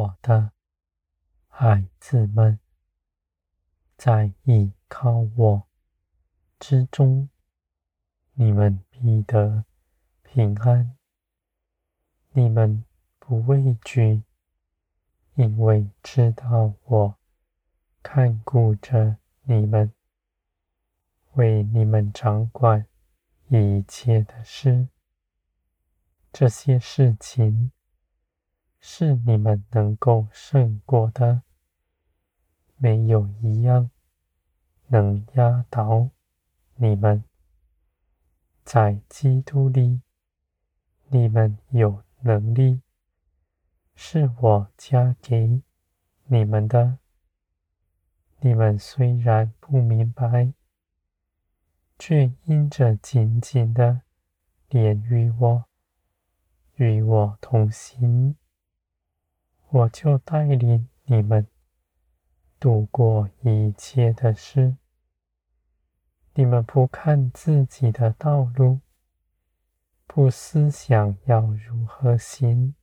我的孩子们，在倚靠我之中，你们必得平安。你们不畏惧，因为知道我看顾着你们，为你们掌管一切的事。这些事情是你们能够胜过的，没有一样能压倒你们。在基督里，你们有能力，是我加给你们的。你们虽然不明白，却因着紧紧的连于我。与我同行，我就带领你们度过一切的事。你们不看自己的道路，不思想要如何行，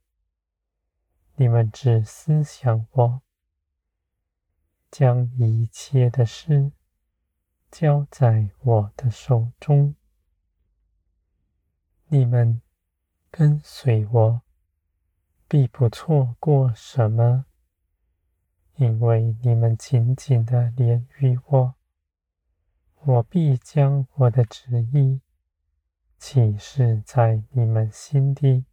你们只思想我，将一切的事交在我的手中。你们。跟随我，必不错过什么，因为你们紧紧的连于我，我必将我的旨意启示在你们心里，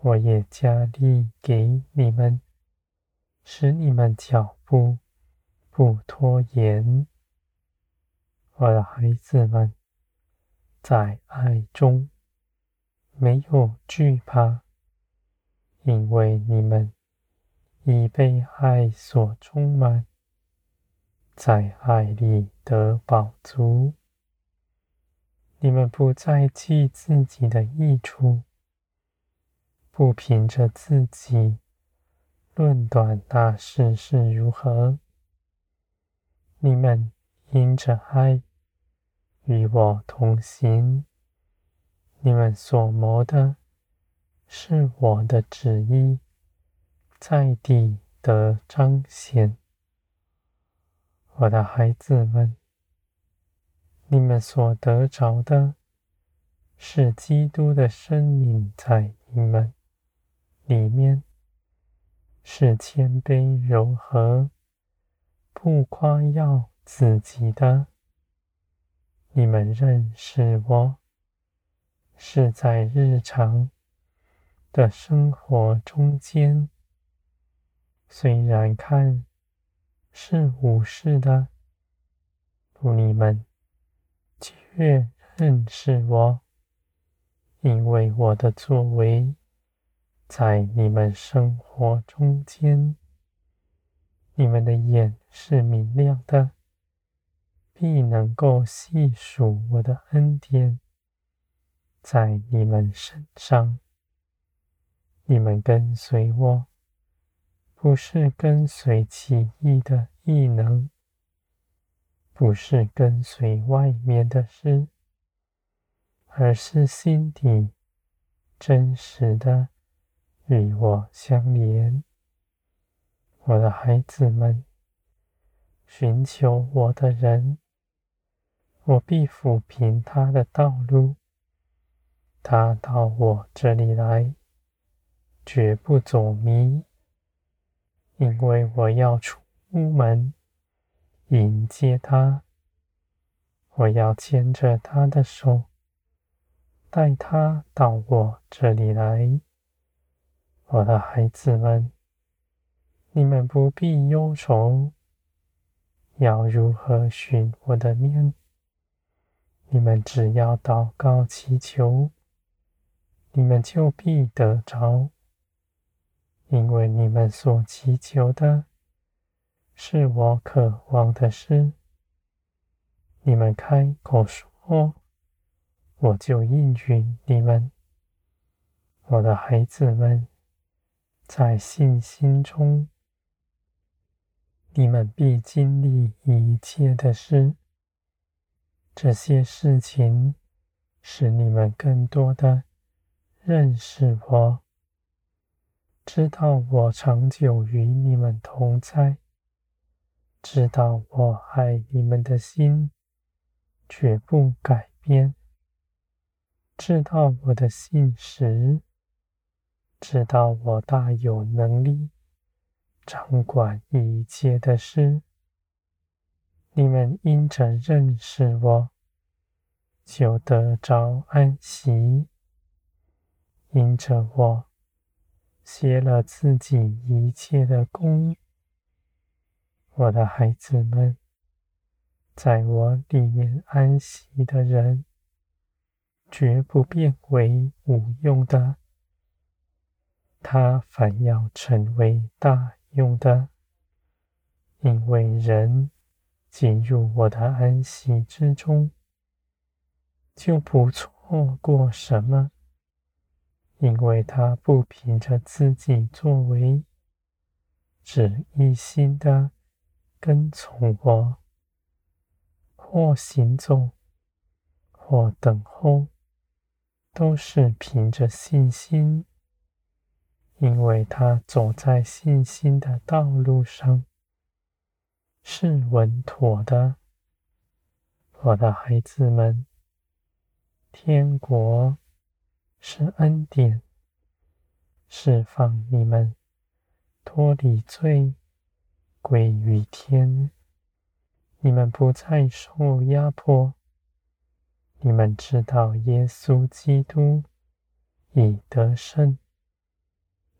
我也加力给你们，使你们脚步不拖延。我的孩子们，在爱中。没有惧怕，因为你们已被爱所充满，在爱里得饱足。你们不再计自己的益处，不凭着自己论断大事是如何。你们因着爱与我同行。你们所谋的，是我的旨意，在地的彰显。我的孩子们，你们所得着的，是基督的生命在你们里面，是谦卑柔和，不夸耀自己的。你们认识我。是在日常的生活中间，虽然看是无事的，不，你们却认识我，因为我的作为在你们生活中间，你们的眼是明亮的，必能够细数我的恩典。在你们身上，你们跟随我，不是跟随奇异的异能，不是跟随外面的事，而是心底真实的与我相连。我的孩子们，寻求我的人，我必抚平他的道路。他到我这里来，绝不走迷，因为我要出门迎接他，我要牵着他的手，带他到我这里来。我的孩子们，你们不必忧愁，要如何寻我的面？你们只要祷告祈求。你们就必得着，因为你们所祈求的，是我渴望的事。你们开口说，我就应允你们。我的孩子们，在信心中，你们必经历一切的事。这些事情使你们更多的。认识我，知道我长久与你们同在，知道我爱你们的心绝不改变，知道我的信实，知道我大有能力掌管一切的事。你们因着认识我，就得着安息，因着我。歇了自己一切的功，我的孩子们，在我里面安息的人，绝不变为无用的，他反要成为大用的，因为人进入我的安息之中，就不错过什么。因为他不凭着自己作为，只一心的跟从我，或行走，或等候，都是凭着信心。因为他走在信心的道路上，是稳妥的。我的孩子们，天国。是恩典，释放你们脱离罪，归于天。你们不再受压迫。你们知道耶稣基督已得胜，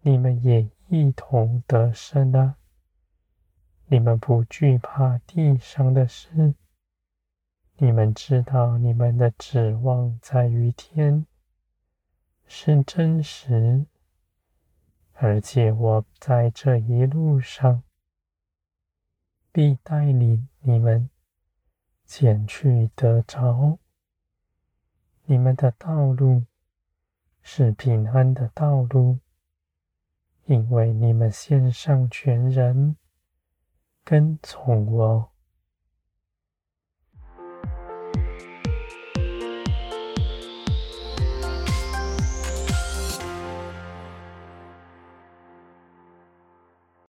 你们也一同得胜了。你们不惧怕地上的事。你们知道你们的指望在于天。是真实，而且我在这一路上必带领你们前去得着。你们的道路是平安的道路，因为你们献上全人跟从我。